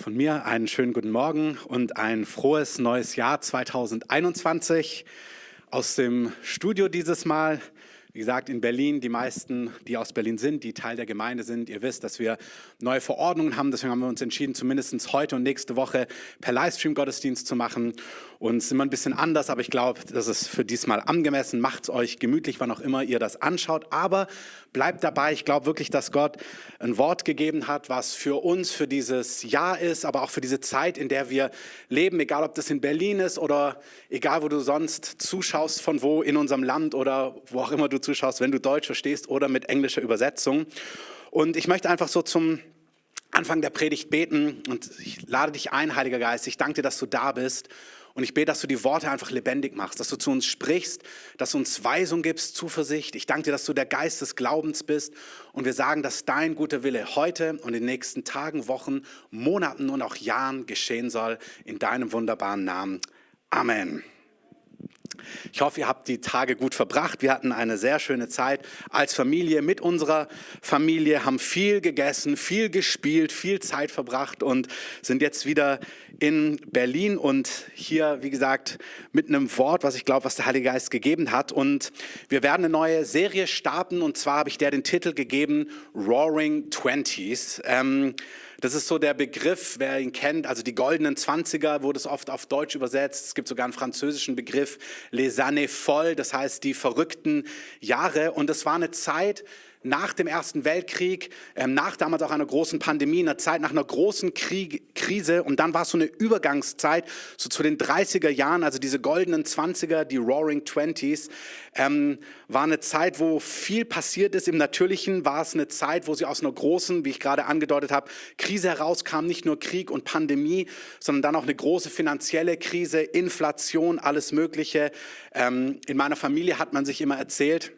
von mir einen schönen guten Morgen und ein frohes neues Jahr 2021 aus dem Studio dieses Mal. Wie gesagt, in Berlin, die meisten, die aus Berlin sind, die Teil der Gemeinde sind, ihr wisst, dass wir neue Verordnungen haben. Deswegen haben wir uns entschieden, zumindest heute und nächste Woche per Livestream Gottesdienst zu machen. Und es ist immer ein bisschen anders, aber ich glaube, das ist für diesmal angemessen. Macht es euch gemütlich, wann auch immer ihr das anschaut. Aber bleibt dabei. Ich glaube wirklich, dass Gott ein Wort gegeben hat, was für uns, für dieses Jahr ist, aber auch für diese Zeit, in der wir leben. Egal, ob das in Berlin ist oder egal, wo du sonst zuschaust, von wo in unserem Land oder wo auch immer du zuschaust, wenn du Deutsch verstehst oder mit englischer Übersetzung. Und ich möchte einfach so zum Anfang der Predigt beten und ich lade dich ein, Heiliger Geist. Ich danke dir, dass du da bist. Und ich bete, dass du die Worte einfach lebendig machst, dass du zu uns sprichst, dass du uns Weisung gibst, Zuversicht. Ich danke dir, dass du der Geist des Glaubens bist. Und wir sagen, dass dein guter Wille heute und in den nächsten Tagen, Wochen, Monaten und auch Jahren geschehen soll. In deinem wunderbaren Namen. Amen. Ich hoffe, ihr habt die Tage gut verbracht. Wir hatten eine sehr schöne Zeit als Familie mit unserer Familie, haben viel gegessen, viel gespielt, viel Zeit verbracht und sind jetzt wieder in Berlin und hier, wie gesagt, mit einem Wort, was ich glaube, was der Heilige Geist gegeben hat. Und wir werden eine neue Serie starten und zwar habe ich der den Titel gegeben Roaring Twenties. Ähm, das ist so der Begriff, wer ihn kennt, also die goldenen Zwanziger wurde es oft auf Deutsch übersetzt. Es gibt sogar einen französischen Begriff, les années folles, das heißt die verrückten Jahre. Und es war eine Zeit, nach dem Ersten Weltkrieg, ähm, nach damals auch einer großen Pandemie, einer Zeit nach einer großen Krieg, Krise. Und dann war es so eine Übergangszeit, so zu den 30er Jahren, also diese goldenen 20er, die Roaring Twenties, ähm, war eine Zeit, wo viel passiert ist. Im Natürlichen war es eine Zeit, wo sie aus einer großen, wie ich gerade angedeutet habe, Krise herauskam. Nicht nur Krieg und Pandemie, sondern dann auch eine große finanzielle Krise, Inflation, alles Mögliche. Ähm, in meiner Familie hat man sich immer erzählt,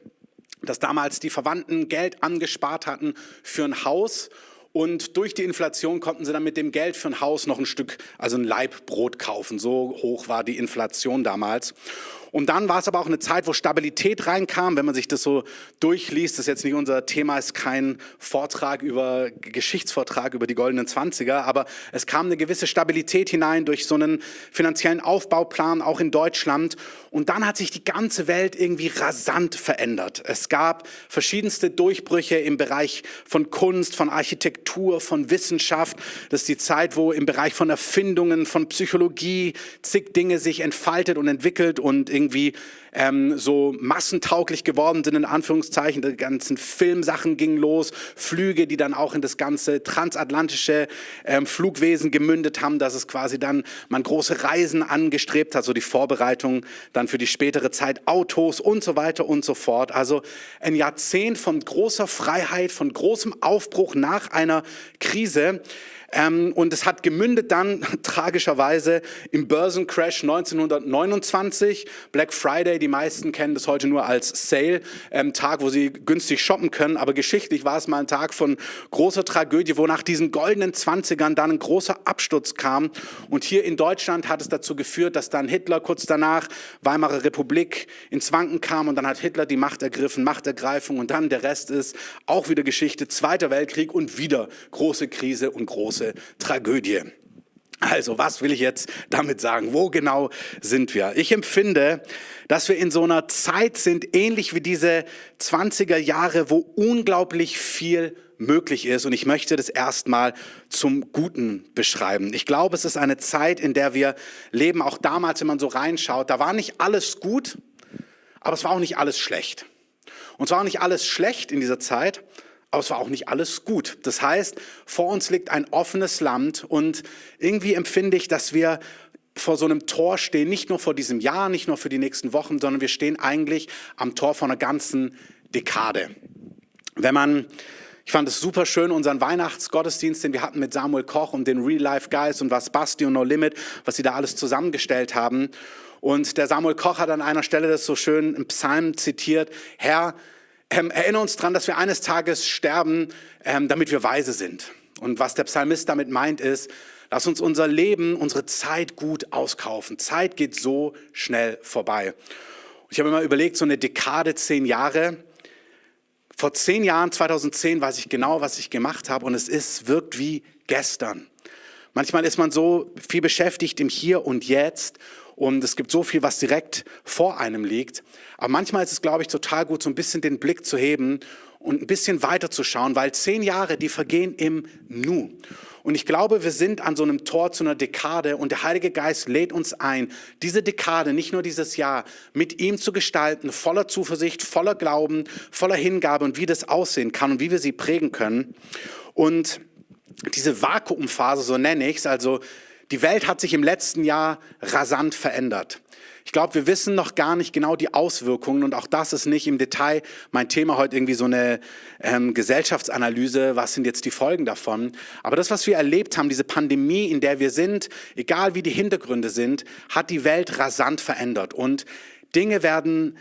dass damals die Verwandten Geld angespart hatten für ein Haus und durch die Inflation konnten sie dann mit dem Geld für ein Haus noch ein Stück, also ein Laib Brot kaufen. So hoch war die Inflation damals. Und dann war es aber auch eine Zeit, wo Stabilität reinkam. Wenn man sich das so durchliest, das ist jetzt nicht unser Thema, ist kein Vortrag über, Geschichtsvortrag über die goldenen Zwanziger, aber es kam eine gewisse Stabilität hinein durch so einen finanziellen Aufbauplan, auch in Deutschland. Und dann hat sich die ganze Welt irgendwie rasant verändert. Es gab verschiedenste Durchbrüche im Bereich von Kunst, von Architektur, von Wissenschaft. Das ist die Zeit, wo im Bereich von Erfindungen, von Psychologie zig Dinge sich entfaltet und entwickelt und irgendwie ähm, so massentauglich geworden sind, in Anführungszeichen. Die ganzen Filmsachen gingen los, Flüge, die dann auch in das ganze transatlantische ähm, Flugwesen gemündet haben, dass es quasi dann man große Reisen angestrebt hat, so die Vorbereitung dann für die spätere Zeit, Autos und so weiter und so fort. Also ein Jahrzehnt von großer Freiheit, von großem Aufbruch nach einer Krise. Ähm, und es hat gemündet dann tragischerweise im Börsencrash 1929, Black Friday, die meisten kennen das heute nur als Sale-Tag, ähm, wo sie günstig shoppen können, aber geschichtlich war es mal ein Tag von großer Tragödie, wo nach diesen goldenen Zwanzigern dann ein großer Absturz kam. Und hier in Deutschland hat es dazu geführt, dass dann Hitler kurz danach Weimarer Republik ins Wanken kam und dann hat Hitler die Macht ergriffen, Machtergreifung und dann der Rest ist auch wieder Geschichte, Zweiter Weltkrieg und wieder große Krise und große große Tragödie. Also, was will ich jetzt damit sagen? Wo genau sind wir? Ich empfinde, dass wir in so einer Zeit sind, ähnlich wie diese 20er Jahre, wo unglaublich viel möglich ist. Und ich möchte das erstmal zum Guten beschreiben. Ich glaube, es ist eine Zeit, in der wir leben. Auch damals, wenn man so reinschaut, da war nicht alles gut, aber es war auch nicht alles schlecht. Und zwar auch nicht alles schlecht in dieser Zeit, aber es war auch nicht alles gut. Das heißt, vor uns liegt ein offenes Land und irgendwie empfinde ich, dass wir vor so einem Tor stehen, nicht nur vor diesem Jahr, nicht nur für die nächsten Wochen, sondern wir stehen eigentlich am Tor von einer ganzen Dekade. Wenn man ich fand es super schön, unseren Weihnachtsgottesdienst, den wir hatten mit Samuel Koch und den Real Life Guys und was Basti und No Limit, was sie da alles zusammengestellt haben. Und der Samuel Koch hat an einer Stelle das so schön im Psalm zitiert, Herr, ähm, erinnere uns daran, dass wir eines Tages sterben, ähm, damit wir weise sind. Und was der Psalmist damit meint, ist, lass uns unser Leben, unsere Zeit gut auskaufen. Zeit geht so schnell vorbei. ich habe mal überlegt, so eine Dekade, zehn Jahre. Vor zehn Jahren, 2010, weiß ich genau, was ich gemacht habe und es ist, wirkt wie gestern. Manchmal ist man so viel beschäftigt im Hier und Jetzt und es gibt so viel, was direkt vor einem liegt. Aber manchmal ist es, glaube ich, total gut, so ein bisschen den Blick zu heben und ein bisschen weiter zu schauen, weil zehn Jahre, die vergehen im Nu. Und ich glaube, wir sind an so einem Tor zu einer Dekade und der Heilige Geist lädt uns ein, diese Dekade, nicht nur dieses Jahr, mit ihm zu gestalten, voller Zuversicht, voller Glauben, voller Hingabe und wie das aussehen kann und wie wir sie prägen können. Und diese Vakuumphase, so nenne ich es, also die Welt hat sich im letzten Jahr rasant verändert. Ich glaube, wir wissen noch gar nicht genau die Auswirkungen und auch das ist nicht im Detail mein Thema heute irgendwie so eine ähm, Gesellschaftsanalyse, was sind jetzt die Folgen davon. Aber das, was wir erlebt haben, diese Pandemie, in der wir sind, egal wie die Hintergründe sind, hat die Welt rasant verändert und Dinge werden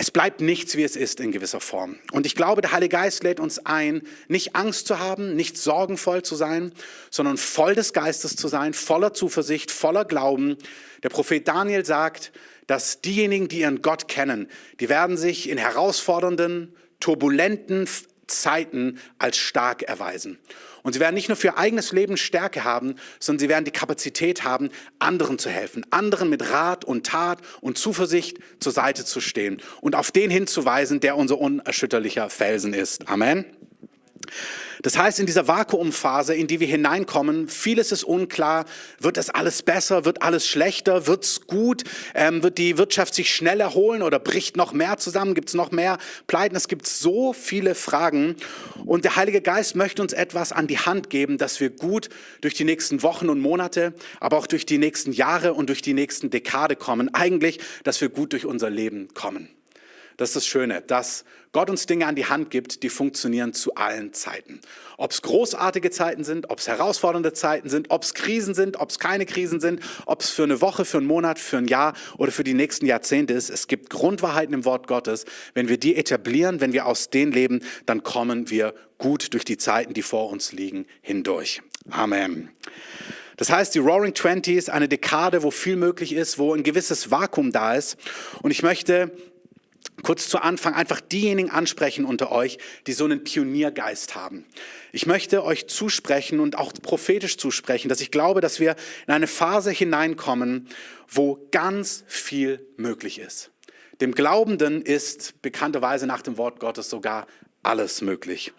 es bleibt nichts, wie es ist in gewisser Form. Und ich glaube, der Heilige Geist lädt uns ein, nicht Angst zu haben, nicht sorgenvoll zu sein, sondern voll des Geistes zu sein, voller Zuversicht, voller Glauben. Der Prophet Daniel sagt, dass diejenigen, die ihren Gott kennen, die werden sich in herausfordernden, turbulenten Zeiten als stark erweisen. Und sie werden nicht nur für ihr eigenes Leben Stärke haben, sondern sie werden die Kapazität haben, anderen zu helfen, anderen mit Rat und Tat und Zuversicht zur Seite zu stehen und auf den hinzuweisen, der unser unerschütterlicher Felsen ist. Amen. Das heißt, in dieser Vakuumphase, in die wir hineinkommen, vieles ist unklar. Wird das alles besser? Wird alles schlechter? Wird's gut? Ähm, wird die Wirtschaft sich schnell erholen oder bricht noch mehr zusammen? Gibt es noch mehr Pleiten? Es gibt so viele Fragen. Und der Heilige Geist möchte uns etwas an die Hand geben, dass wir gut durch die nächsten Wochen und Monate, aber auch durch die nächsten Jahre und durch die nächsten Dekade kommen. Eigentlich, dass wir gut durch unser Leben kommen. Das ist das Schöne, dass Gott uns Dinge an die Hand gibt, die funktionieren zu allen Zeiten. Ob es großartige Zeiten sind, ob es herausfordernde Zeiten sind, ob es Krisen sind, ob es keine Krisen sind, ob es für eine Woche, für einen Monat, für ein Jahr oder für die nächsten Jahrzehnte ist. Es gibt Grundwahrheiten im Wort Gottes. Wenn wir die etablieren, wenn wir aus denen leben, dann kommen wir gut durch die Zeiten, die vor uns liegen, hindurch. Amen. Das heißt, die Roaring Twenties, eine Dekade, wo viel möglich ist, wo ein gewisses Vakuum da ist. Und ich möchte kurz zu Anfang einfach diejenigen ansprechen unter euch, die so einen Pioniergeist haben. Ich möchte euch zusprechen und auch prophetisch zusprechen, dass ich glaube, dass wir in eine Phase hineinkommen, wo ganz viel möglich ist. Dem Glaubenden ist bekannterweise nach dem Wort Gottes sogar alles möglich.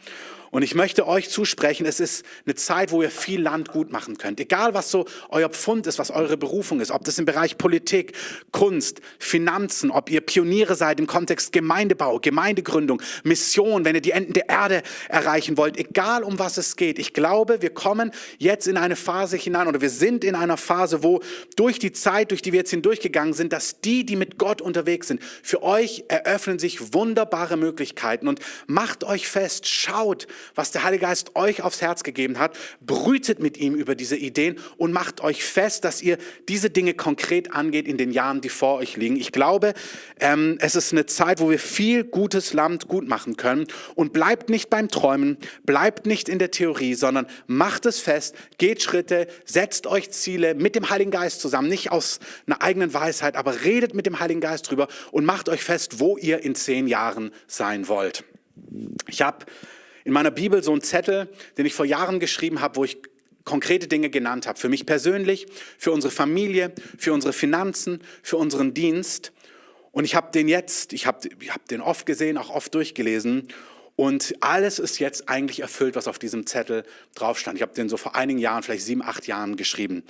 Und ich möchte euch zusprechen, es ist eine Zeit, wo ihr viel Land gut machen könnt. Egal, was so euer Pfund ist, was eure Berufung ist, ob das im Bereich Politik, Kunst, Finanzen, ob ihr Pioniere seid im Kontext Gemeindebau, Gemeindegründung, Mission, wenn ihr die Enden der Erde erreichen wollt, egal um was es geht. Ich glaube, wir kommen jetzt in eine Phase hinein oder wir sind in einer Phase, wo durch die Zeit, durch die wir jetzt hindurchgegangen sind, dass die, die mit Gott unterwegs sind, für euch eröffnen sich wunderbare Möglichkeiten und macht euch fest, schaut, was der Heilige Geist euch aufs Herz gegeben hat, brütet mit ihm über diese Ideen und macht euch fest, dass ihr diese Dinge konkret angeht in den Jahren, die vor euch liegen. Ich glaube, ähm, es ist eine Zeit, wo wir viel gutes Land gut machen können und bleibt nicht beim Träumen, bleibt nicht in der Theorie, sondern macht es fest, geht Schritte, setzt euch Ziele mit dem Heiligen Geist zusammen, nicht aus einer eigenen Weisheit, aber redet mit dem Heiligen Geist drüber und macht euch fest, wo ihr in zehn Jahren sein wollt. Ich habe in meiner Bibel so einen Zettel, den ich vor Jahren geschrieben habe, wo ich konkrete Dinge genannt habe. Für mich persönlich, für unsere Familie, für unsere Finanzen, für unseren Dienst. Und ich habe den jetzt, ich habe ich hab den oft gesehen, auch oft durchgelesen. Und alles ist jetzt eigentlich erfüllt, was auf diesem Zettel drauf stand. Ich habe den so vor einigen Jahren, vielleicht sieben, acht Jahren geschrieben.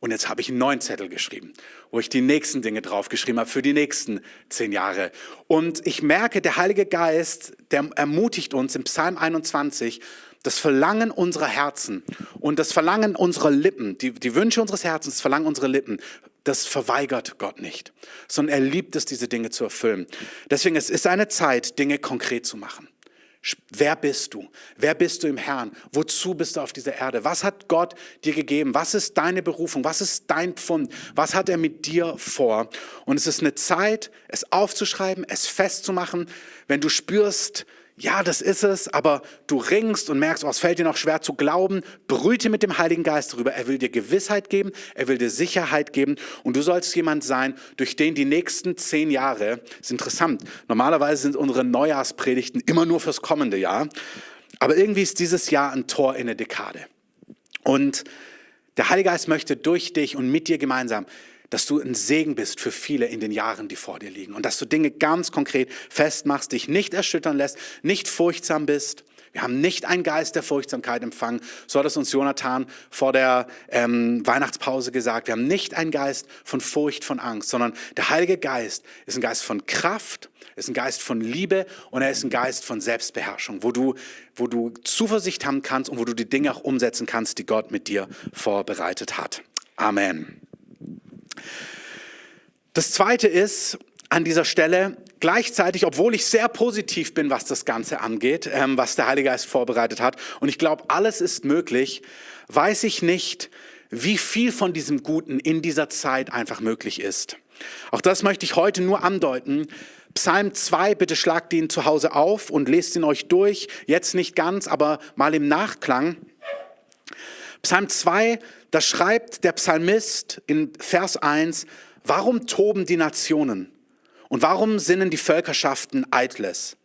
Und jetzt habe ich einen neuen Zettel geschrieben, wo ich die nächsten Dinge draufgeschrieben habe für die nächsten zehn Jahre. Und ich merke, der Heilige Geist, der ermutigt uns im Psalm 21, das Verlangen unserer Herzen und das Verlangen unserer Lippen, die, die Wünsche unseres Herzens, das Verlangen unserer Lippen, das verweigert Gott nicht, sondern er liebt es, diese Dinge zu erfüllen. Deswegen es ist eine Zeit, Dinge konkret zu machen. Wer bist du? Wer bist du im Herrn? Wozu bist du auf dieser Erde? Was hat Gott dir gegeben? Was ist deine Berufung? Was ist dein Pfund? Was hat er mit dir vor? Und es ist eine Zeit, es aufzuschreiben, es festzumachen. Wenn du spürst, ja, das ist es, aber du ringst und merkst, oh, es fällt dir noch schwer zu glauben, brüte mit dem Heiligen Geist darüber. Er will dir Gewissheit geben, er will dir Sicherheit geben und du sollst jemand sein, durch den die nächsten zehn Jahre, ist interessant, normalerweise sind unsere Neujahrspredigten immer nur fürs kommende Jahr, aber irgendwie ist dieses Jahr ein Tor in eine Dekade. Und Der Heilige Geist möchte durch dich und mit dir gemeinsam, dass du ein Segen bist für viele in den Jahren, die vor dir liegen. Und dass du Dinge ganz konkret festmachst, dich nicht erschüttern lässt, nicht furchtsam bist. Wir haben nicht einen Geist der Furchtsamkeit empfangen, so hat es uns Jonathan vor der ähm, Weihnachtspause gesagt. Wir haben nicht einen Geist von Furcht, von Angst, sondern der Heilige Geist ist ein Geist von Kraft, ist ein Geist von Liebe und er ist ein Geist von Selbstbeherrschung, wo du, wo du Zuversicht haben kannst und wo du die Dinge auch umsetzen kannst, die Gott mit dir vorbereitet hat. Amen. Das zweite ist an dieser Stelle gleichzeitig, obwohl ich sehr positiv bin, was das Ganze angeht, ähm, was der Heilige Geist vorbereitet hat, und ich glaube, alles ist möglich, weiß ich nicht, wie viel von diesem Guten in dieser Zeit einfach möglich ist. Auch das möchte ich heute nur andeuten. Psalm 2, bitte schlagt ihn zu Hause auf und lest ihn euch durch. Jetzt nicht ganz, aber mal im Nachklang. Psalm 2, da schreibt der Psalmist in Vers 1, warum toben die Nationen und warum sinnen die Völkerschaften eitles?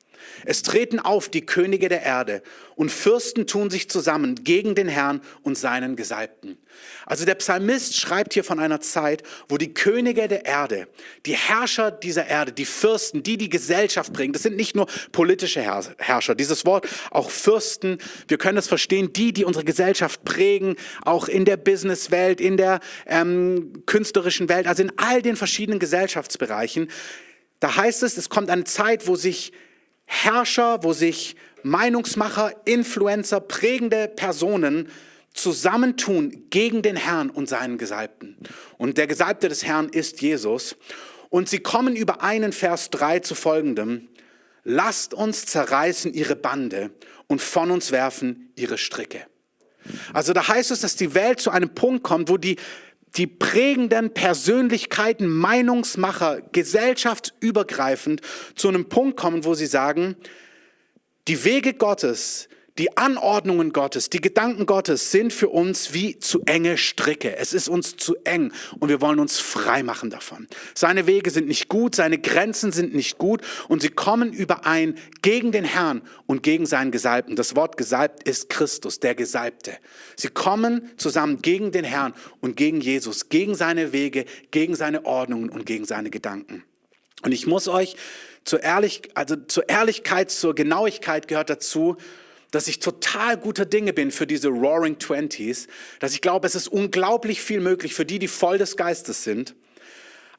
Es treten auf die Könige der Erde und Fürsten tun sich zusammen gegen den Herrn und seinen Gesalbten. Also der Psalmist schreibt hier von einer Zeit, wo die Könige der Erde, die Herrscher dieser Erde, die Fürsten, die die Gesellschaft bringen, das sind nicht nur politische Herrscher, dieses Wort auch Fürsten, wir können es verstehen, die, die unsere Gesellschaft prägen, auch in der Businesswelt, in der ähm, künstlerischen Welt, also in all den verschiedenen Gesellschaftsbereichen. Da heißt es, es kommt eine Zeit, wo sich Herrscher, wo sich Meinungsmacher, Influencer, prägende Personen zusammentun gegen den Herrn und seinen Gesalbten. Und der Gesalbte des Herrn ist Jesus. Und sie kommen über einen Vers 3 zu folgendem. Lasst uns zerreißen ihre Bande und von uns werfen ihre Stricke. Also da heißt es, dass die Welt zu einem Punkt kommt, wo die die prägenden Persönlichkeiten, Meinungsmacher, gesellschaftsübergreifend zu einem Punkt kommen, wo sie sagen, die Wege Gottes, die Anordnungen Gottes, die Gedanken Gottes sind für uns wie zu enge Stricke. Es ist uns zu eng und wir wollen uns frei machen davon. Seine Wege sind nicht gut, seine Grenzen sind nicht gut und sie kommen überein gegen den Herrn und gegen seinen Gesalbten. Das Wort Gesalbt ist Christus, der Gesalbte. Sie kommen zusammen gegen den Herrn und gegen Jesus, gegen seine Wege, gegen seine Ordnungen und gegen seine Gedanken. Und ich muss euch zur, Ehrlich, also zur Ehrlichkeit, zur Genauigkeit gehört dazu, dass ich total guter Dinge bin für diese Roaring Twenties, dass ich glaube, es ist unglaublich viel möglich für die, die voll des Geistes sind.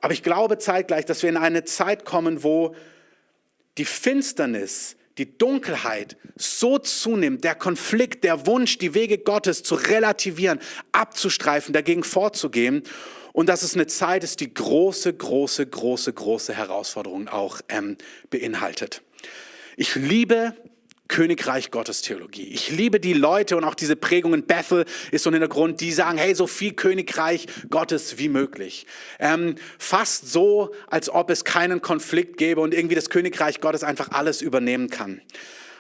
Aber ich glaube zeitgleich, dass wir in eine Zeit kommen, wo die Finsternis, die Dunkelheit so zunimmt, der Konflikt, der Wunsch, die Wege Gottes zu relativieren, abzustreifen, dagegen vorzugehen. Und dass es eine Zeit ist, die große, große, große, große Herausforderungen auch ähm, beinhaltet. Ich liebe Königreich Gottes Theologie. Ich liebe die Leute und auch diese Prägungen. Bethel ist so ein Hintergrund, die sagen, hey, so viel Königreich Gottes wie möglich. Ähm, fast so, als ob es keinen Konflikt gäbe und irgendwie das Königreich Gottes einfach alles übernehmen kann.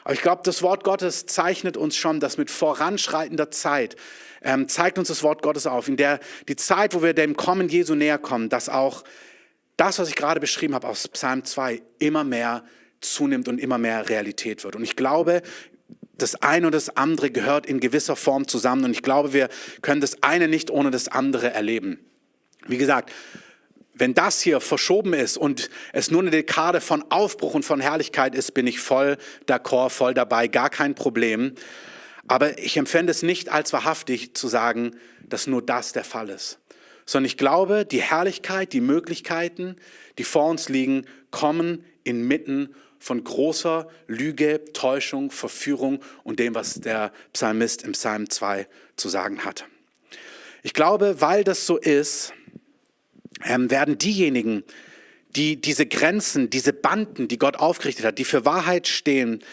Aber ich glaube, das Wort Gottes zeichnet uns schon, dass mit voranschreitender Zeit ähm, zeigt uns das Wort Gottes auf, in der die Zeit, wo wir dem Kommen Jesu näher kommen, dass auch das, was ich gerade beschrieben habe aus Psalm 2, immer mehr zunimmt und immer mehr Realität wird. Und ich glaube, das eine und das andere gehört in gewisser Form zusammen. Und ich glaube, wir können das eine nicht ohne das andere erleben. Wie gesagt, wenn das hier verschoben ist und es nur eine Dekade von Aufbruch und von Herrlichkeit ist, bin ich voll d'accord, voll dabei, gar kein Problem. Aber ich empfände es nicht als wahrhaftig zu sagen, dass nur das der Fall ist. Sondern ich glaube, die Herrlichkeit, die Möglichkeiten, die vor uns liegen, kommen inmitten von großer Lüge, Täuschung, Verführung und dem, was der Psalmist im Psalm 2 zu sagen hat. Ich glaube, weil das so ist, ähm, werden diejenigen, die diese Grenzen, diese Banden, die Gott aufgerichtet hat, die für Wahrheit stehen,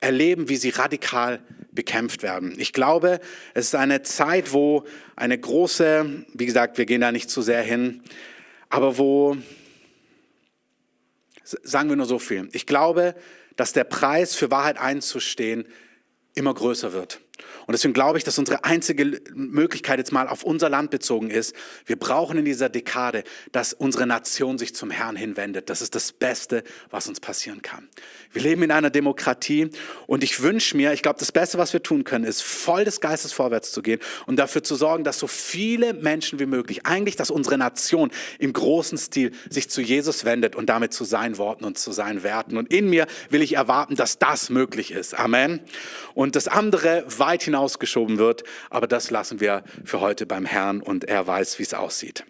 erleben, wie sie radikal bekämpft werden. Ich glaube, es ist eine Zeit, wo eine große, wie gesagt, wir gehen da nicht zu sehr hin, aber wo Sagen wir nur so viel. Ich glaube, dass der Preis für Wahrheit einzustehen immer größer wird. Und deswegen glaube ich, dass unsere einzige Möglichkeit jetzt mal auf unser Land bezogen ist, wir brauchen in dieser Dekade, dass unsere Nation sich zum Herrn hinwendet. Das ist das Beste, was uns passieren kann. Wir leben in einer Demokratie und ich wünsche mir, ich glaube, das Beste, was wir tun können, ist voll des Geistes vorwärts zu gehen und dafür zu sorgen, dass so viele Menschen wie möglich, eigentlich, dass unsere Nation im großen Stil sich zu Jesus wendet und damit zu seinen Worten und zu seinen Werten. Und in mir will ich erwarten, dass das möglich ist. Amen. Und das andere weit hinaus hinausgeschoben wird. Aber das lassen wir für heute beim Herrn und er weiß, wie es aussieht.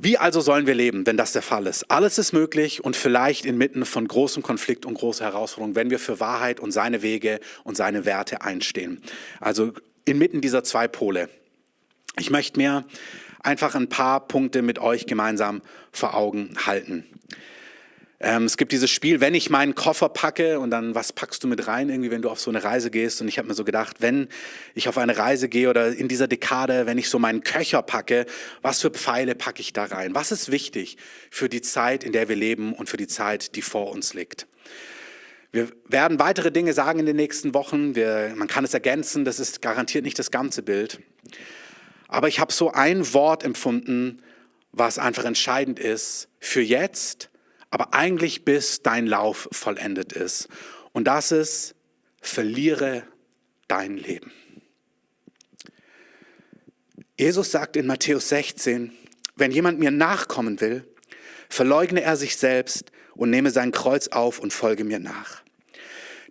Wie also sollen wir leben, wenn das der Fall ist? Alles ist möglich und vielleicht inmitten von großem Konflikt und großer Herausforderung, wenn wir für Wahrheit und seine Wege und seine Werte einstehen. Also inmitten dieser zwei Pole. Ich möchte mir einfach ein paar Punkte mit euch gemeinsam vor Augen halten. Ähm, es gibt dieses Spiel, wenn ich meinen Koffer packe und dann, was packst du mit rein, irgendwie, wenn du auf so eine Reise gehst. Und ich habe mir so gedacht, wenn ich auf eine Reise gehe oder in dieser Dekade, wenn ich so meinen Köcher packe, was für Pfeile packe ich da rein? Was ist wichtig für die Zeit, in der wir leben und für die Zeit, die vor uns liegt? Wir werden weitere Dinge sagen in den nächsten Wochen. Wir, man kann es ergänzen, das ist garantiert nicht das ganze Bild. Aber ich habe so ein Wort empfunden, was einfach entscheidend ist für jetzt aber eigentlich bis dein Lauf vollendet ist. Und das ist, verliere dein Leben. Jesus sagt in Matthäus 16, wenn jemand mir nachkommen will, verleugne er sich selbst und nehme sein Kreuz auf und folge mir nach.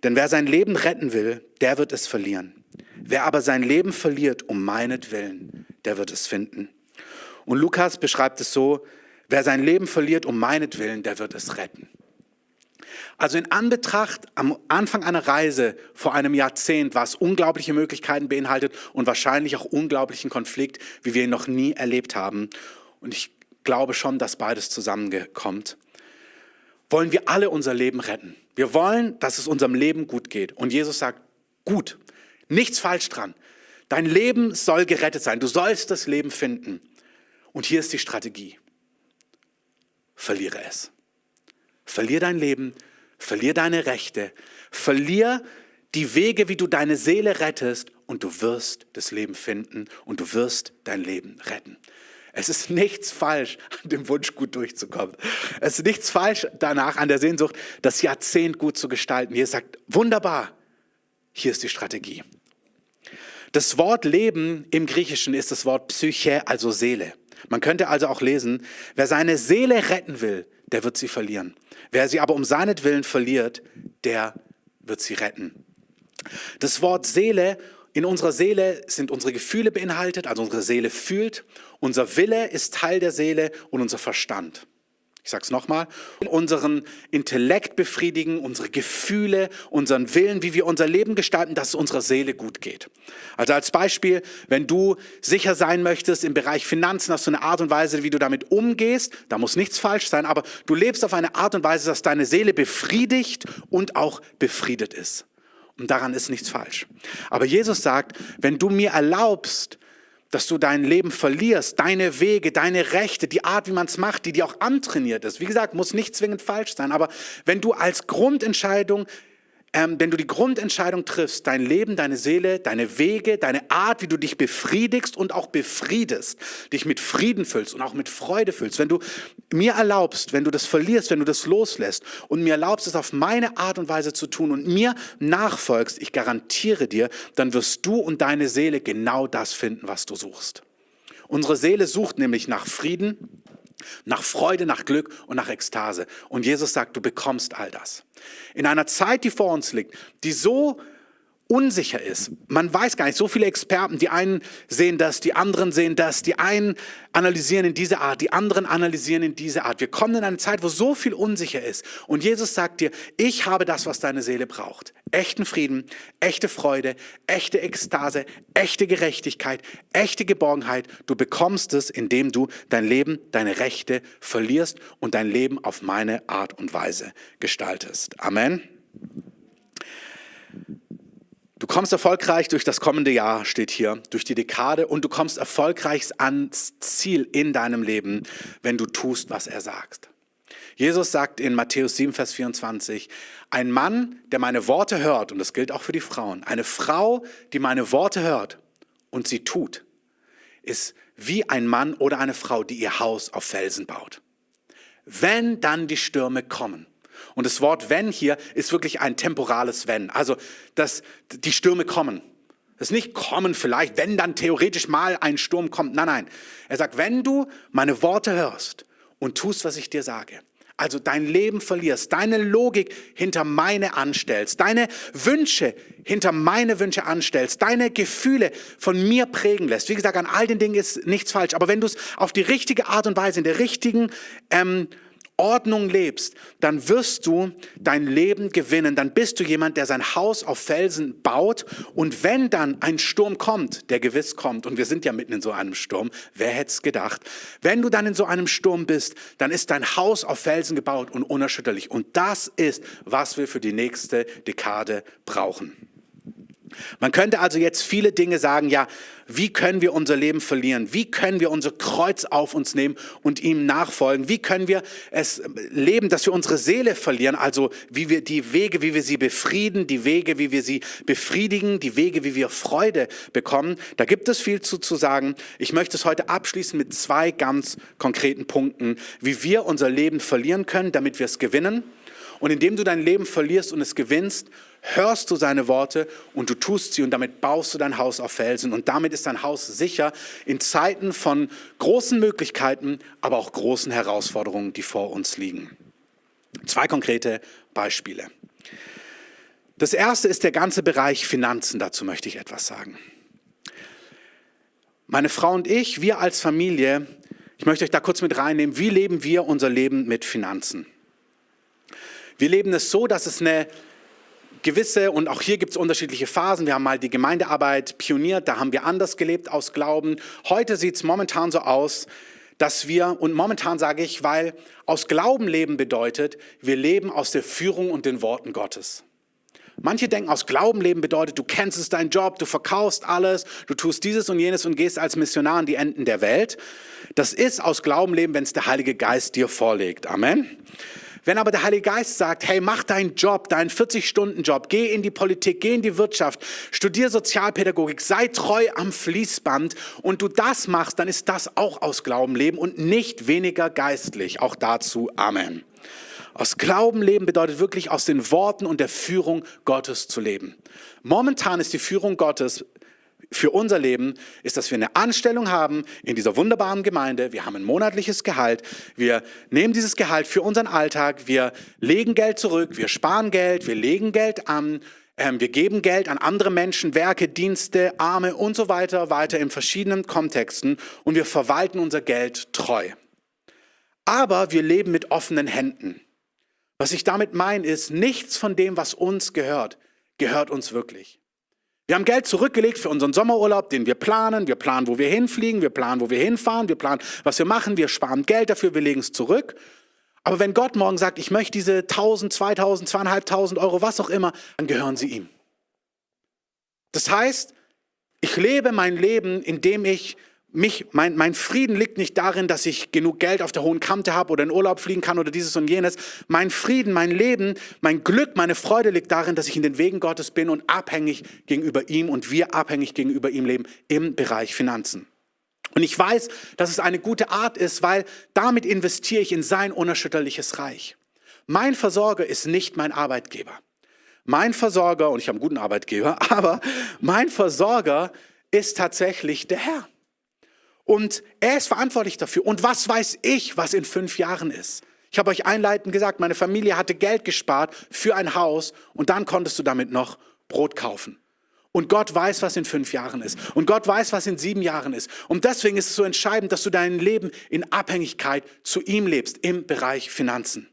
Denn wer sein Leben retten will, der wird es verlieren. Wer aber sein Leben verliert um meinetwillen, der wird es finden. Und Lukas beschreibt es so, Wer sein Leben verliert um meinetwillen, der wird es retten. Also in Anbetracht am Anfang einer Reise vor einem Jahrzehnt, was unglaubliche Möglichkeiten beinhaltet und wahrscheinlich auch unglaublichen Konflikt, wie wir ihn noch nie erlebt haben. Und ich glaube schon, dass beides zusammenkommt. Wollen wir alle unser Leben retten. Wir wollen, dass es unserem Leben gut geht. Und Jesus sagt, gut, nichts falsch dran. Dein Leben soll gerettet sein. Du sollst das Leben finden. Und hier ist die Strategie verliere es. Verlier dein Leben, verlier deine Rechte, verlier die Wege, wie du deine Seele rettest und du wirst das Leben finden und du wirst dein Leben retten. Es ist nichts falsch an dem Wunsch, gut durchzukommen. Es ist nichts falsch danach an der Sehnsucht, das Jahrzehnt gut zu gestalten. Ihr sagt, wunderbar, hier ist die Strategie. Das Wort Leben im Griechischen ist das Wort Psyche, also Seele. Man könnte also auch lesen, wer seine Seele retten will, der wird sie verlieren. Wer sie aber um seinetwillen verliert, der wird sie retten. Das Wort Seele, in unserer Seele sind unsere Gefühle beinhaltet, also unsere Seele fühlt, unser Wille ist Teil der Seele und unser Verstand. Ich sage es nochmal, unseren Intellekt befriedigen, unsere Gefühle, unseren Willen, wie wir unser Leben gestalten, dass es unserer Seele gut geht. Also als Beispiel, wenn du sicher sein möchtest im Bereich Finanzen, hast du eine Art und Weise, wie du damit umgehst, da muss nichts falsch sein, aber du lebst auf eine Art und Weise, dass deine Seele befriedigt und auch befriedet ist. Und daran ist nichts falsch. Aber Jesus sagt, wenn du mir erlaubst, dass du dein Leben verlierst, deine Wege, deine Rechte, die Art, wie man es macht, die dir auch antrainiert ist. Wie gesagt, muss nicht zwingend falsch sein, aber wenn du als Grundentscheidung ähm, wenn du die Grundentscheidung triffst, dein Leben, deine Seele, deine Wege, deine Art, wie du dich befriedigst und auch befriedest, dich mit Frieden füllst und auch mit Freude füllst, wenn du mir erlaubst, wenn du das verlierst, wenn du das loslässt und mir erlaubst, es auf meine Art und Weise zu tun und mir nachfolgst, ich garantiere dir, dann wirst du und deine Seele genau das finden, was du suchst. Unsere Seele sucht nämlich nach Frieden, nach Freude, nach Glück und nach Ekstase. Und Jesus sagt, du bekommst all das. In einer Zeit, die vor uns liegt, die so unsicher ist. Man weiß gar nicht, so viele Experten, die einen sehen das, die anderen sehen das, die einen analysieren in diese Art, die anderen analysieren in diese Art. Wir kommen in eine Zeit, wo so viel unsicher ist. Und Jesus sagt dir, ich habe das, was deine Seele braucht. Echten Frieden, echte Freude, echte Ekstase, echte Gerechtigkeit, echte Geborgenheit. Du bekommst es, indem du dein Leben, deine Rechte verlierst und dein Leben auf meine Art und Weise gestaltest. Amen. Du kommst erfolgreich durch das kommende Jahr, steht hier, durch die Dekade und du kommst erfolgreich ans Ziel in deinem Leben, wenn du tust, was er sagt. Jesus sagt in Matthäus 7, Vers 24, ein Mann, der meine Worte hört, und das gilt auch für die Frauen, eine Frau, die meine Worte hört und sie tut, ist wie ein Mann oder eine Frau, die ihr Haus auf Felsen baut. Wenn dann die Stürme kommen, und das Wort wenn hier ist wirklich ein temporales wenn, also dass die Stürme kommen. Das ist nicht kommen vielleicht, wenn dann theoretisch mal ein Sturm kommt. Nein, nein. Er sagt, wenn du meine Worte hörst und tust, was ich dir sage, also dein Leben verlierst, deine Logik hinter meine anstellst, deine Wünsche hinter meine Wünsche anstellst, deine Gefühle von mir prägen lässt. Wie gesagt, an all den Dingen ist nichts falsch, aber wenn du es auf die richtige Art und Weise, in der richtigen ähm, Ordnung lebst, dann wirst du dein Leben gewinnen. Dann bist du jemand, der sein Haus auf Felsen baut. Und wenn dann ein Sturm kommt, der gewiss kommt, und wir sind ja mitten in so einem Sturm, wer hätte es gedacht? Wenn du dann in so einem Sturm bist, dann ist dein Haus auf Felsen gebaut und unerschütterlich. Und das ist, was wir für die nächste Dekade brauchen. Man könnte also jetzt viele Dinge sagen, ja, wie können wir unser Leben verlieren? Wie können wir unser Kreuz auf uns nehmen und ihm nachfolgen? Wie können wir es leben, dass wir unsere Seele verlieren? Also wie wir die Wege, wie wir sie befrieden, die Wege, wie wir sie befriedigen, die Wege, wie wir Freude bekommen. Da gibt es viel zu, zu sagen. Ich möchte es heute abschließen mit zwei ganz konkreten Punkten, wie wir unser Leben verlieren können, damit wir es gewinnen. Und indem du dein Leben verlierst und es gewinnst, hörst du seine Worte und du tust sie und damit baust du dein Haus auf Felsen und damit ist dein Haus sicher in Zeiten von großen Möglichkeiten, aber auch großen Herausforderungen, die vor uns liegen. Zwei konkrete Beispiele. Das erste ist der ganze Bereich Finanzen, dazu möchte ich etwas sagen. Meine Frau und ich, wir als Familie, ich möchte euch da kurz mit reinnehmen, wie leben wir unser Leben mit Finanzen? Wir leben es so, dass es eine gewisse, und auch hier gibt es unterschiedliche Phasen. Wir haben mal die Gemeindearbeit pioniert, da haben wir anders gelebt aus Glauben. Heute sieht es momentan so aus, dass wir, und momentan sage ich, weil aus Glauben leben bedeutet, wir leben aus der Führung und den Worten Gottes. Manche denken, aus Glauben leben bedeutet, du kennst es dein Job, du verkaufst alles, du tust dieses und jenes und gehst als Missionar an die Enden der Welt. Das ist aus Glauben leben, wenn es der Heilige Geist dir vorlegt. Amen. Wenn aber der Heilige Geist sagt, hey, mach deinen Job, deinen 40-Stunden-Job, geh in die Politik, geh in die Wirtschaft, studier Sozialpädagogik, sei treu am Fließband und du das machst, dann ist das auch aus Glauben leben und nicht weniger geistlich. Auch dazu Amen. Aus Glauben leben bedeutet wirklich aus den Worten und der Führung Gottes zu leben. Momentan ist die Führung Gottes für unser Leben ist, dass wir eine Anstellung haben in dieser wunderbaren Gemeinde. Wir haben ein monatliches Gehalt. Wir nehmen dieses Gehalt für unseren Alltag. Wir legen Geld zurück. Wir sparen Geld. Wir legen Geld an. Ähm, wir geben Geld an andere Menschen, Werke, Dienste, Arme und so weiter, weiter in verschiedenen Kontexten. Und wir verwalten unser Geld treu. Aber wir leben mit offenen Händen. Was ich damit meine, ist, nichts von dem, was uns gehört, gehört uns wirklich. Wir haben Geld zurückgelegt für unseren Sommerurlaub, den wir planen. Wir planen, wo wir hinfliegen, wir planen, wo wir hinfahren, wir planen, was wir machen, wir sparen Geld dafür, wir legen es zurück. Aber wenn Gott morgen sagt, ich möchte diese 1000, 2000, 2500 Euro, was auch immer, dann gehören sie ihm. Das heißt, ich lebe mein Leben, indem ich mich, mein, mein Frieden liegt nicht darin, dass ich genug Geld auf der hohen Kante habe oder in Urlaub fliegen kann oder dieses und jenes. Mein Frieden, mein Leben, mein Glück, meine Freude liegt darin, dass ich in den Wegen Gottes bin und abhängig gegenüber ihm und wir abhängig gegenüber ihm leben im Bereich Finanzen. Und ich weiß, dass es eine gute Art ist, weil damit investiere ich in sein unerschütterliches Reich. Mein Versorger ist nicht mein Arbeitgeber. Mein Versorger, und ich habe einen guten Arbeitgeber, aber mein Versorger ist tatsächlich der Herr. Und er ist verantwortlich dafür. Und was weiß ich, was in fünf Jahren ist? Ich habe euch einleitend gesagt, meine Familie hatte Geld gespart für ein Haus und dann konntest du damit noch Brot kaufen. Und Gott weiß, was in fünf Jahren ist. Und Gott weiß, was in sieben Jahren ist. Und deswegen ist es so entscheidend, dass du dein Leben in Abhängigkeit zu ihm lebst im Bereich Finanzen.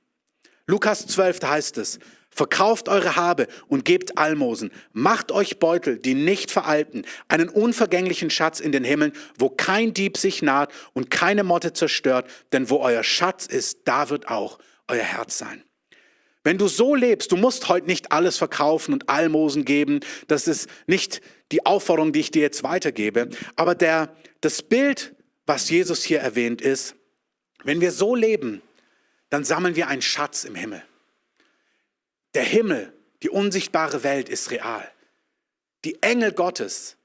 Lukas 12, da heißt es, Verkauft eure Habe und gebt Almosen. Macht euch Beutel, die nicht veralten, einen unvergänglichen Schatz in den Himmeln, wo kein Dieb sich naht und keine Motte zerstört, denn wo euer Schatz ist, da wird auch euer Herz sein. Wenn du so lebst, du musst heute nicht alles verkaufen und Almosen geben, das ist nicht die Aufforderung, die ich dir jetzt weitergebe, aber der, das Bild, was Jesus hier erwähnt ist, wenn wir so leben, dann sammeln wir einen Schatz im Himmel. Der Himmel, die unsichtbare Welt ist real. Die Engel Gottes,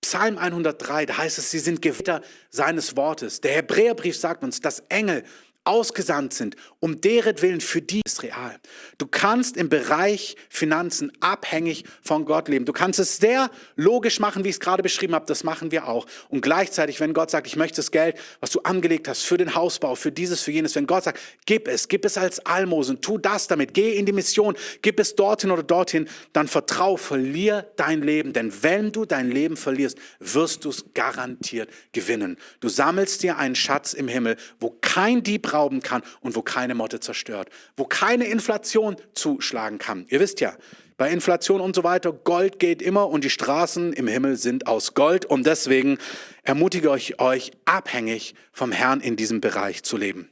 Psalm 103, da heißt es, sie sind Gewitter seines Wortes. Der Hebräerbrief sagt uns, dass Engel ausgesandt sind, um deren Willen für die ist real. Du kannst im Bereich Finanzen abhängig von Gott leben. Du kannst es sehr logisch machen, wie ich es gerade beschrieben habe. Das machen wir auch. Und gleichzeitig, wenn Gott sagt, ich möchte das Geld, was du angelegt hast für den Hausbau, für dieses, für jenes, wenn Gott sagt, gib es, gib es als Almosen, tu das damit, geh in die Mission, gib es dorthin oder dorthin, dann vertrau, verlier dein Leben. Denn wenn du dein Leben verlierst, wirst du es garantiert gewinnen. Du sammelst dir einen Schatz im Himmel, wo kein Dieb rauben kann und wo keine Motte zerstört, wo keine Inflation zuschlagen kann. Ihr wisst ja, bei Inflation und so weiter, Gold geht immer und die Straßen im Himmel sind aus Gold und deswegen ermutige ich euch, abhängig vom Herrn in diesem Bereich zu leben.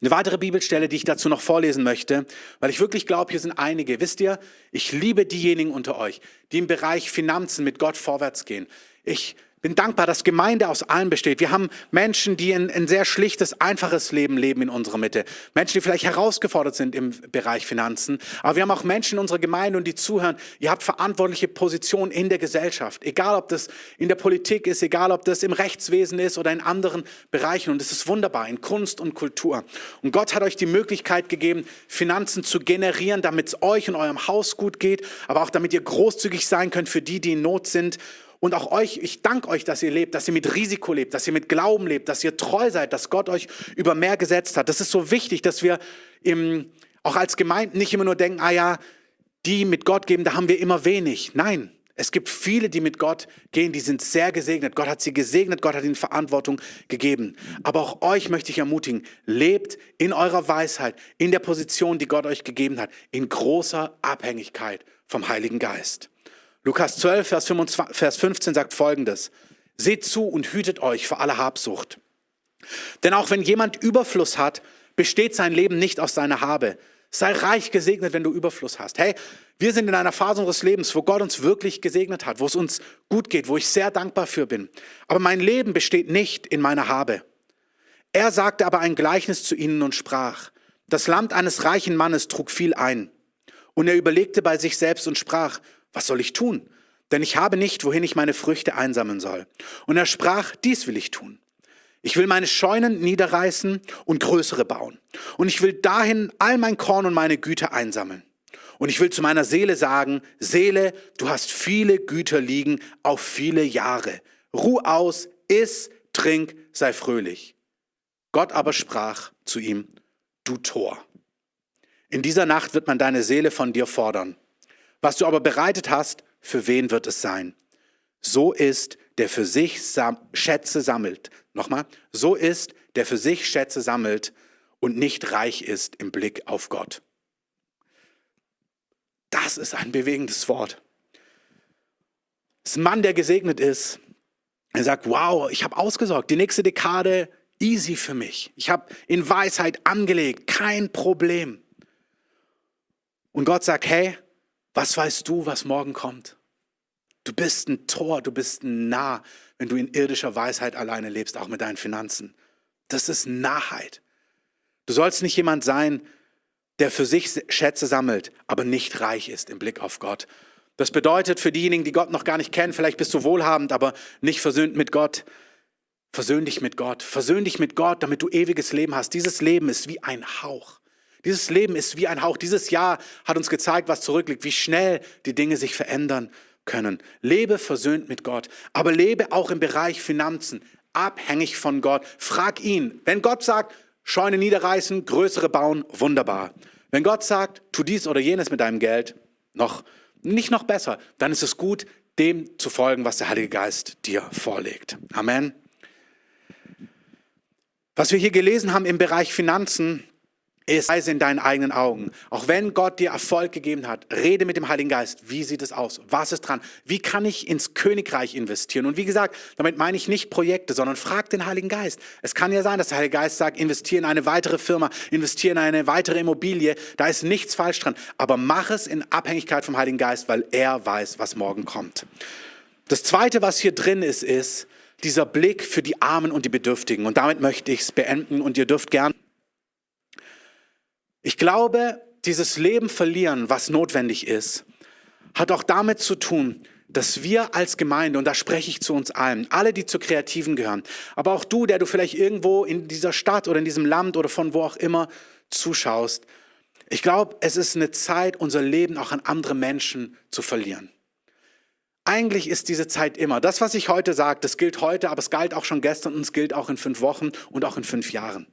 Eine weitere Bibelstelle, die ich dazu noch vorlesen möchte, weil ich wirklich glaube, hier sind einige. Wisst ihr, ich liebe diejenigen unter euch, die im Bereich Finanzen mit Gott vorwärts gehen. Ich bin dankbar, dass Gemeinde aus allen besteht. Wir haben Menschen, die ein, ein, sehr schlichtes, einfaches Leben leben in unserer Mitte. Menschen, die vielleicht herausgefordert sind im Bereich Finanzen. Aber wir haben auch Menschen in unserer Gemeinde und die zuhören. Ihr habt verantwortliche Positionen in der Gesellschaft. Egal, ob das in der Politik ist, egal, ob das im Rechtswesen ist oder in anderen Bereichen. Und es ist wunderbar, in Kunst und Kultur. Und Gott hat euch die Möglichkeit gegeben, Finanzen zu generieren, damit es euch und eurem Haus gut geht, aber auch damit ihr großzügig sein könnt für die, die in Not sind. Und auch euch, ich danke euch, dass ihr lebt, dass ihr mit Risiko lebt, dass ihr mit Glauben lebt, dass ihr treu seid, dass Gott euch über mehr gesetzt hat. Das ist so wichtig, dass wir im, auch als Gemeinde nicht immer nur denken, ah ja, die mit Gott geben, da haben wir immer wenig. Nein, es gibt viele, die mit Gott gehen, die sind sehr gesegnet. Gott hat sie gesegnet, Gott hat ihnen Verantwortung gegeben. Aber auch euch möchte ich ermutigen, lebt in eurer Weisheit, in der Position, die Gott euch gegeben hat, in großer Abhängigkeit vom Heiligen Geist. Lukas 12, Vers, 25, Vers 15 sagt folgendes. Seht zu und hütet euch vor aller Habsucht. Denn auch wenn jemand Überfluss hat, besteht sein Leben nicht aus seiner Habe. Sei reich gesegnet, wenn du Überfluss hast. Hey, wir sind in einer Phase unseres Lebens, wo Gott uns wirklich gesegnet hat, wo es uns gut geht, wo ich sehr dankbar für bin. Aber mein Leben besteht nicht in meiner Habe. Er sagte aber ein Gleichnis zu ihnen und sprach, das Land eines reichen Mannes trug viel ein. Und er überlegte bei sich selbst und sprach, was soll ich tun? Denn ich habe nicht, wohin ich meine Früchte einsammeln soll. Und er sprach, dies will ich tun. Ich will meine Scheunen niederreißen und größere bauen. Und ich will dahin all mein Korn und meine Güter einsammeln. Und ich will zu meiner Seele sagen, Seele, du hast viele Güter liegen auf viele Jahre. Ruh aus, iss, trink, sei fröhlich. Gott aber sprach zu ihm, du Tor. In dieser Nacht wird man deine Seele von dir fordern. Was du aber bereitet hast, für wen wird es sein? So ist, der für sich Schätze sammelt. Nochmal, so ist, der für sich Schätze sammelt und nicht reich ist im Blick auf Gott. Das ist ein bewegendes Wort. Das Mann, der gesegnet ist. Er sagt, wow, ich habe ausgesorgt, die nächste Dekade easy für mich. Ich habe in Weisheit angelegt, kein Problem. Und Gott sagt, hey, was weißt du, was morgen kommt? Du bist ein Tor, du bist ein Nah, wenn du in irdischer Weisheit alleine lebst, auch mit deinen Finanzen. Das ist Nahheit. Du sollst nicht jemand sein, der für sich Schätze sammelt, aber nicht reich ist im Blick auf Gott. Das bedeutet für diejenigen, die Gott noch gar nicht kennen, vielleicht bist du wohlhabend, aber nicht versöhnt mit Gott. Versöhn dich mit Gott. Versöhn dich mit Gott, damit du ewiges Leben hast. Dieses Leben ist wie ein Hauch. Dieses Leben ist wie ein Hauch. Dieses Jahr hat uns gezeigt, was zurückliegt, wie schnell die Dinge sich verändern können. Lebe versöhnt mit Gott, aber lebe auch im Bereich Finanzen, abhängig von Gott. Frag ihn. Wenn Gott sagt, Scheune niederreißen, größere bauen, wunderbar. Wenn Gott sagt, tu dies oder jenes mit deinem Geld, noch nicht noch besser, dann ist es gut, dem zu folgen, was der Heilige Geist dir vorlegt. Amen. Was wir hier gelesen haben im Bereich Finanzen, ist Weise in deinen eigenen Augen. Auch wenn Gott dir Erfolg gegeben hat, rede mit dem Heiligen Geist. Wie sieht es aus? Was ist dran? Wie kann ich ins Königreich investieren? Und wie gesagt, damit meine ich nicht Projekte, sondern frag den Heiligen Geist. Es kann ja sein, dass der Heilige Geist sagt, investiere in eine weitere Firma, investiere in eine weitere Immobilie. Da ist nichts falsch dran. Aber mach es in Abhängigkeit vom Heiligen Geist, weil er weiß, was morgen kommt. Das zweite, was hier drin ist, ist dieser Blick für die Armen und die Bedürftigen. Und damit möchte ich es beenden und ihr dürft gern Ich glaube, dieses Leben verlieren, was notwendig ist, hat auch damit zu tun, dass wir als Gemeinde, und da spreche ich zu uns allen, alle, die zu Kreativen gehören, aber auch du, der du vielleicht irgendwo in dieser Stadt oder in diesem Land oder von wo auch immer zuschaust, ich glaube, es ist eine Zeit, unser Leben auch an andere Menschen zu verlieren. Eigentlich ist diese Zeit immer. Das, was ich heute sage, das gilt heute, aber es galt auch schon gestern und es gilt auch in fünf Wochen und auch in fünf Jahren.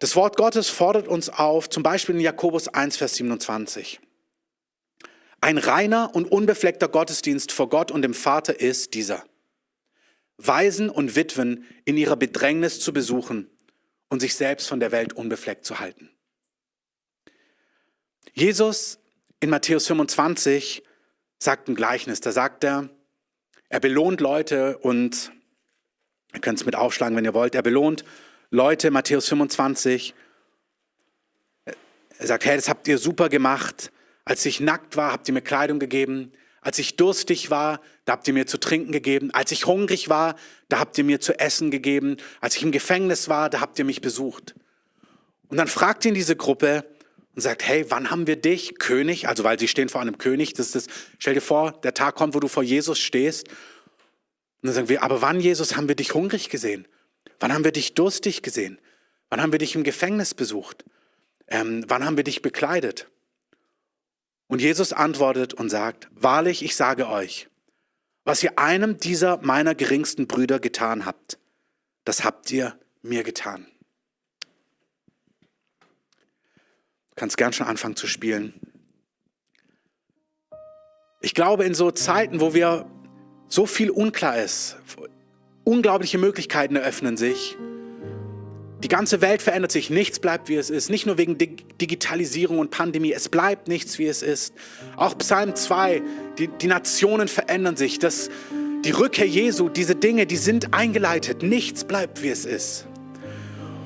Das Wort Gottes fordert uns auf, zum Beispiel in Jakobus 1, Vers 27. Ein reiner und unbefleckter Gottesdienst vor Gott und dem Vater ist dieser. Waisen und Witwen in ihrer Bedrängnis zu besuchen und sich selbst von der Welt unbefleckt zu halten. Jesus in Matthäus 25 sagt ein Gleichnis. Da sagt er, er belohnt Leute und, ihr könnt es mit aufschlagen, wenn ihr wollt, er belohnt Leute, Matthäus 25. Er sagt, hey, das habt ihr super gemacht. Als ich nackt war, habt ihr mir Kleidung gegeben. Als ich durstig war, da habt ihr mir zu trinken gegeben. Als ich hungrig war, da habt ihr mir zu essen gegeben. Als ich im Gefängnis war, da habt ihr mich besucht. Und dann fragt ihn diese Gruppe, und sagt, hey, wann haben wir dich, König, also weil sie stehen vor einem König, das ist stell dir vor, der Tag kommt, wo du vor Jesus stehst. Und dann sagen wir, aber wann, Jesus, haben wir dich hungrig gesehen? Wann haben wir dich durstig gesehen? Wann haben wir dich im Gefängnis besucht? Ähm, wann haben wir dich bekleidet? Und Jesus antwortet und sagt, wahrlich, ich sage euch, was ihr einem dieser meiner geringsten Brüder getan habt, das habt ihr mir getan. kannst gern schon anfangen zu spielen. Ich glaube, in so Zeiten, wo wir so viel unklar ist, unglaubliche Möglichkeiten eröffnen sich. Die ganze Welt verändert sich, nichts bleibt wie es ist, nicht nur wegen Digitalisierung und Pandemie, es bleibt nichts wie es ist. Auch Psalm 2, die, die Nationen verändern sich, das, die Rückkehr Jesu, diese Dinge, die sind eingeleitet, nichts bleibt wie es ist.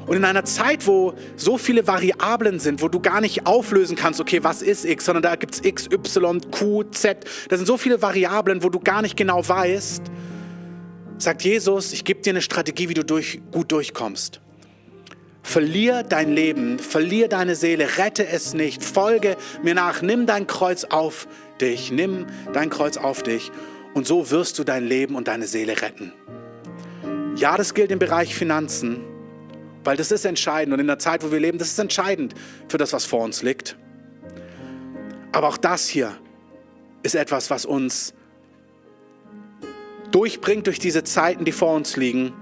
Und in einer Zeit, wo so viele Variablen sind, wo du gar nicht auflösen kannst, okay, was ist X, sondern da gibt es X, Y, Q, Z, da sind so viele Variablen, wo du gar nicht genau weißt, sagt Jesus, ich gebe dir eine Strategie, wie du durch, gut durchkommst. Verlier dein Leben, verlier deine Seele, rette es nicht, folge mir nach, nimm dein Kreuz auf dich, nimm dein Kreuz auf dich und so wirst du dein Leben und deine Seele retten. Ja, das gilt im Bereich Finanzen. Weil das ist entscheidend und in der Zeit, wo wir leben, das ist entscheidend für das, was vor uns liegt. Aber auch das hier ist etwas, was uns durchbringt durch diese Zeiten, die vor uns liegen,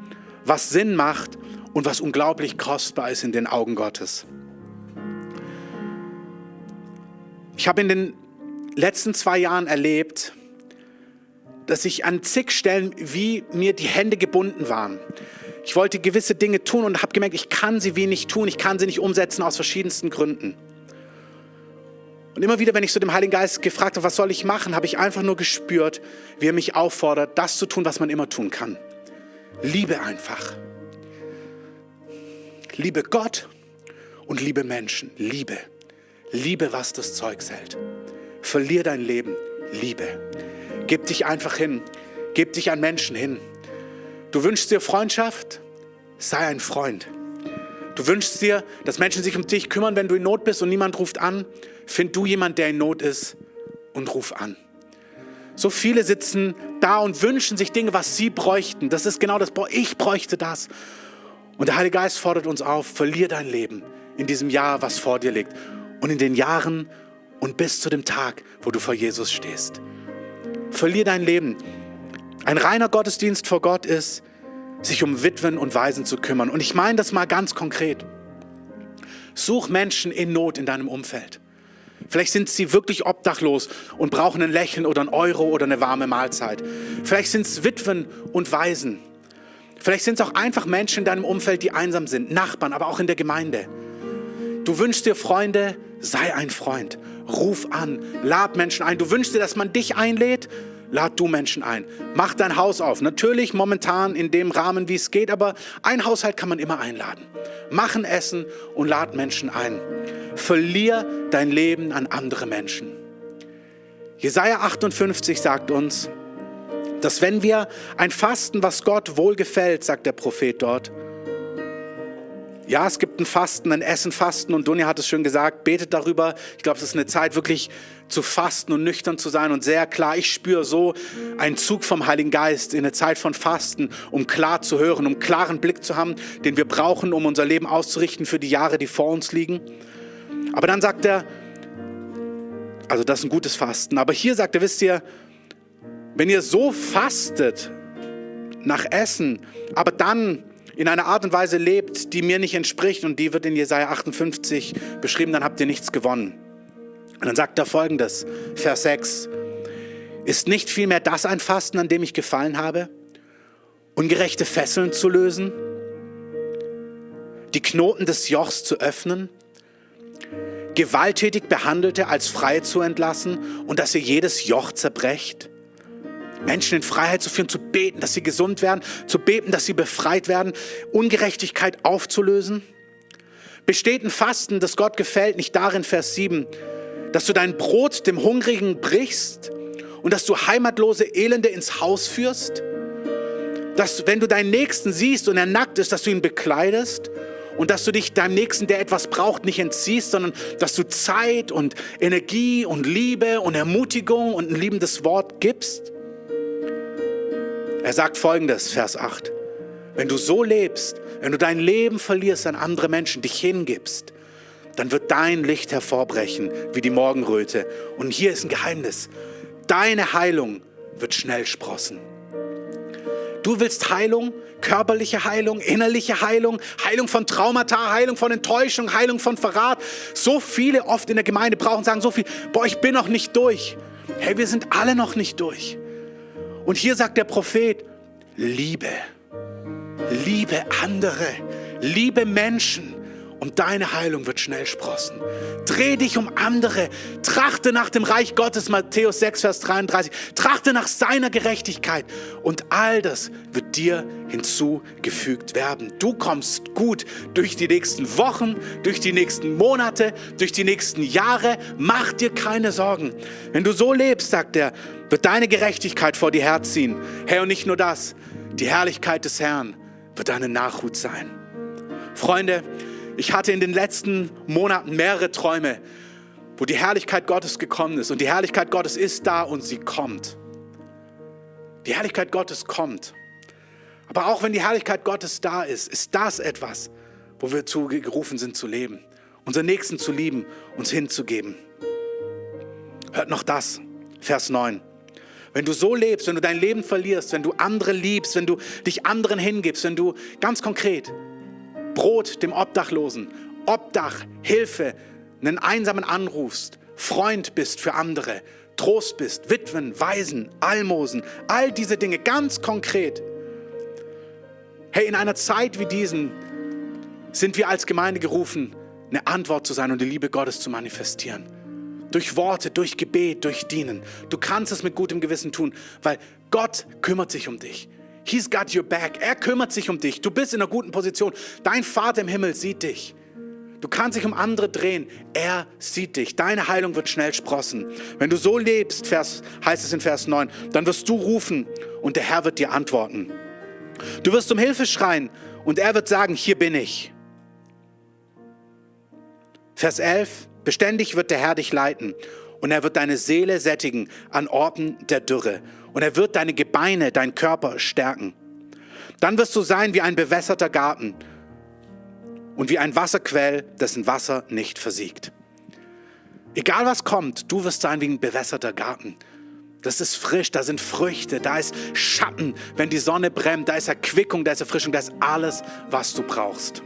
was Sinn macht und was unglaublich kostbar ist in den Augen Gottes. Ich habe in den letzten zwei Jahren erlebt, dass ich an zig Stellen wie mir die Hände gebunden waren. Ich wollte gewisse Dinge tun und habe gemerkt, ich kann sie wie nicht tun, ich kann sie nicht umsetzen aus verschiedensten Gründen. Und immer wieder, wenn ich so dem Heiligen Geist gefragt habe, was soll ich machen, habe ich einfach nur gespürt, wie er mich auffordert, das zu tun, was man immer tun kann. Liebe einfach. Liebe Gott und liebe Menschen. Liebe. Liebe, was das Zeug hält. Verlier dein Leben. Liebe. Gib dich einfach hin. Gib dich an Menschen hin. Du wünschst dir Freundschaft? Sei ein Freund. Du wünschst dir, dass Menschen sich um dich kümmern, wenn du in Not bist und niemand ruft an? Find du jemand, der in Not ist und ruf an. So viele sitzen da und wünschen sich Dinge, was sie bräuchten. Das ist genau das, ich bräuchte das. Und der Heilige Geist fordert uns auf, verlier dein Leben in diesem Jahr, was vor dir liegt. Und in den Jahren und bis zu dem Tag, wo du vor Jesus stehst. Verlier dein Leben. Ein reiner Gottesdienst vor Gott ist, sich um Witwen und Waisen zu kümmern. Und ich meine das mal ganz konkret. Such Menschen in Not in deinem Umfeld. Vielleicht sind sie wirklich obdachlos und brauchen ein Lächeln oder ein Euro oder eine warme Mahlzeit. Vielleicht sind es Witwen und Waisen. Vielleicht sind es auch einfach Menschen in deinem Umfeld, die einsam sind, Nachbarn, aber auch in der Gemeinde. Du wünschst dir Freunde, sei ein Freund. Ruf an, lad Menschen ein. Du wünschst dir, dass man dich einlädt, lad du Menschen ein. Mach dein Haus auf. Natürlich momentan in dem Rahmen, wie es geht, aber ein Haushalt kann man immer einladen. Mach ein Essen und lad Menschen ein. Verlier dein Leben an andere Menschen. Jesaja 58 sagt uns, dass wenn wir ein Fasten, was Gott wohlgefällt, sagt der Prophet dort, ja, es gibt ein Fasten, ein Essenfasten und Dunja hat es schön gesagt, betet darüber. Ich glaube, es ist eine Zeit wirklich zu fasten und nüchtern zu sein und sehr klar, ich spüre so einen Zug vom Heiligen Geist in eine Zeit von Fasten, um klar zu hören, um klaren Blick zu haben, den wir brauchen, um unser Leben auszurichten für die Jahre, die vor uns liegen. Aber dann sagt er, also das ist ein gutes Fasten, aber hier sagt er, wisst ihr, wenn ihr so fastet nach Essen, aber dann in einer Art und Weise lebt, die mir nicht entspricht und die wird in Jesaja 58 beschrieben, dann habt ihr nichts gewonnen. Und dann sagt er folgendes, Vers 6. Ist nicht vielmehr das ein Fasten, an dem ich gefallen habe? Ungerechte Fesseln zu lösen? Die Knoten des Jochs zu öffnen? Gewalttätig Behandelte als frei zu entlassen und dass ihr jedes Joch zerbrecht? Menschen in Freiheit zu führen, zu beten, dass sie gesund werden, zu beten, dass sie befreit werden, Ungerechtigkeit aufzulösen? Besteht ein Fasten, das Gott gefällt, nicht darin, Vers 7, dass du dein Brot dem Hungrigen brichst und dass du heimatlose Elende ins Haus führst? Dass, wenn du deinen Nächsten siehst und er nackt ist, dass du ihn bekleidest und dass du dich deinem Nächsten, der etwas braucht, nicht entziehst, sondern dass du Zeit und Energie und Liebe und Ermutigung und ein liebendes Wort gibst? Er sagt folgendes, Vers 8. Wenn du so lebst, wenn du dein Leben verlierst an andere Menschen, dich hingibst, dann wird dein Licht hervorbrechen wie die Morgenröte. Und hier ist ein Geheimnis. Deine Heilung wird schnell sprossen. Du willst Heilung, körperliche Heilung, innerliche Heilung, Heilung von Traumata, Heilung von Enttäuschung, Heilung von Verrat. So viele oft in der Gemeinde brauchen, sagen so viel, boah, ich bin noch nicht durch. Hey, wir sind alle noch nicht durch. Und hier sagt der Prophet, liebe, liebe andere, liebe Menschen und deine Heilung wird schnell sprossen. Dreh dich um andere, trachte nach dem Reich Gottes, Matthäus 6, Vers 33, trachte nach seiner Gerechtigkeit und all das wird dir hinzugefügt werden. Du kommst gut durch die nächsten Wochen, durch die nächsten Monate, durch die nächsten Jahre. Mach dir keine Sorgen. Wenn du so lebst, sagt er, wird deine Gerechtigkeit vor dir herziehen. Herr, und nicht nur das, die Herrlichkeit des Herrn wird deine Nachhut sein. Freunde, ich hatte in den letzten Monaten mehrere Träume, wo die Herrlichkeit Gottes gekommen ist. Und die Herrlichkeit Gottes ist da und sie kommt. Die Herrlichkeit Gottes kommt. Aber auch wenn die Herrlichkeit Gottes da ist, ist das etwas, wo wir zugerufen sind zu leben. Unseren Nächsten zu lieben, uns hinzugeben. Hört noch das, Vers 9. Wenn du so lebst, wenn du dein Leben verlierst, wenn du andere liebst, wenn du dich anderen hingibst, wenn du ganz konkret Brot dem Obdachlosen, Obdach, Hilfe, einen Einsamen anrufst, Freund bist für andere, Trost bist, Witwen, Waisen, Almosen, all diese Dinge ganz konkret. Hey, in einer Zeit wie diesen sind wir als Gemeinde gerufen, eine Antwort zu sein und die Liebe Gottes zu manifestieren. Durch Worte, durch Gebet, durch Dienen. Du kannst es mit gutem Gewissen tun, weil Gott kümmert sich um dich. He's got your back. Er kümmert sich um dich. Du bist in einer guten Position. Dein Vater im Himmel sieht dich. Du kannst dich um andere drehen. Er sieht dich. Deine Heilung wird schnell sprossen. Wenn du so lebst, Vers, heißt es in Vers 9, dann wirst du rufen und der Herr wird dir antworten. Du wirst um Hilfe schreien und er wird sagen, hier bin ich. Vers 11, beständig wird der Herr dich leiten und er wird deine Seele sättigen an Orten der Dürre und er wird deine Gebeine, dein Körper stärken. Dann wirst du sein wie ein bewässerter Garten und wie ein Wasserquell, dessen Wasser nicht versiegt. Egal was kommt, du wirst sein wie ein bewässerter Garten. Das ist frisch, da sind Früchte, da ist Schatten, wenn die Sonne brennt, da ist Erquickung, da ist Erfrischung, da ist alles, was du brauchst.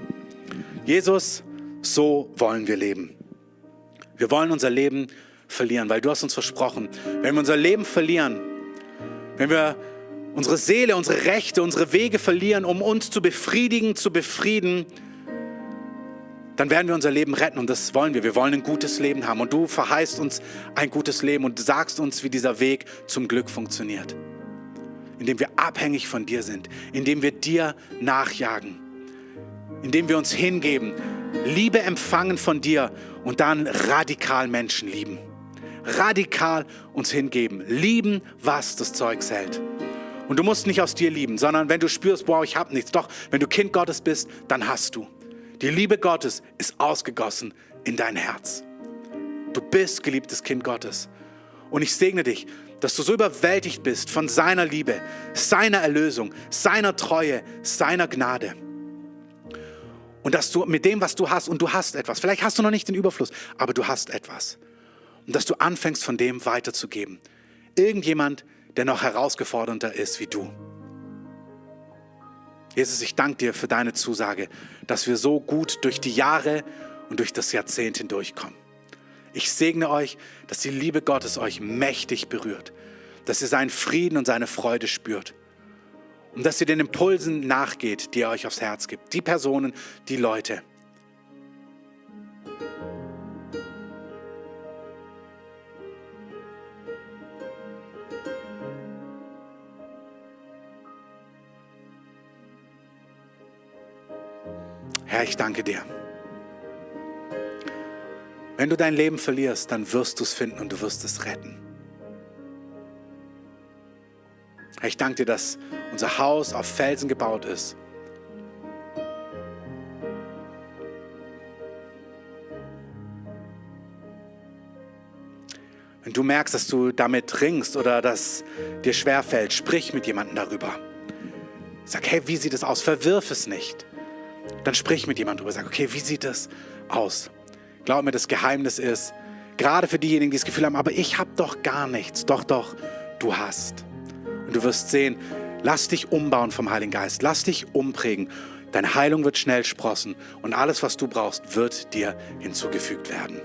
Jesus, so wollen wir leben. Wir wollen unser Leben verlieren, weil du hast uns versprochen, wenn wir unser Leben verlieren, wenn wir unsere Seele, unsere Rechte, unsere Wege verlieren, um uns zu befriedigen, zu befrieden, dann werden wir unser Leben retten und das wollen wir. Wir wollen ein gutes Leben haben und du verheißt uns ein gutes Leben und sagst uns, wie dieser Weg zum Glück funktioniert. Indem wir abhängig von dir sind, indem wir dir nachjagen, indem wir uns hingeben, Liebe empfangen von dir und dann radikal Menschen lieben radikal uns hingeben. Lieben, was das Zeug hält. Und du musst nicht aus dir lieben, sondern wenn du spürst, wow, ich habe nichts. Doch, wenn du Kind Gottes bist, dann hast du. Die Liebe Gottes ist ausgegossen in dein Herz. Du bist geliebtes Kind Gottes. Und ich segne dich, dass du so überwältigt bist von seiner Liebe, seiner Erlösung, seiner Treue, seiner Gnade. Und dass du mit dem, was du hast, und du hast etwas, vielleicht hast du noch nicht den Überfluss, aber du hast etwas. Und dass du anfängst, von dem weiterzugeben. Irgendjemand, der noch herausgefordernder ist wie du. Jesus, ich danke dir für deine Zusage, dass wir so gut durch die Jahre und durch das Jahrzehnt hindurchkommen. Ich segne euch, dass die Liebe Gottes euch mächtig berührt, dass ihr seinen Frieden und seine Freude spürt und dass ihr den Impulsen nachgeht, die er euch aufs Herz gibt. Die Personen, die Leute. Ich danke dir. Wenn du dein Leben verlierst, dann wirst du es finden und du wirst es retten. Herr, ich danke dir, dass unser Haus auf Felsen gebaut ist. Wenn du merkst, dass du damit ringst oder dass dir schwerfällt, sprich mit jemandem darüber. Sag, hey, wie sieht es aus? Verwirf es nicht. Dann sprich mit jemandem darüber. Sag, okay, wie sieht es aus? Glaub mir, das Geheimnis ist, gerade für diejenigen, die das Gefühl haben, aber ich habe doch gar nichts. Doch, doch, du hast. Und du wirst sehen, lass dich umbauen vom Heiligen Geist, lass dich umprägen. Deine Heilung wird schnell sprossen und alles, was du brauchst, wird dir hinzugefügt werden.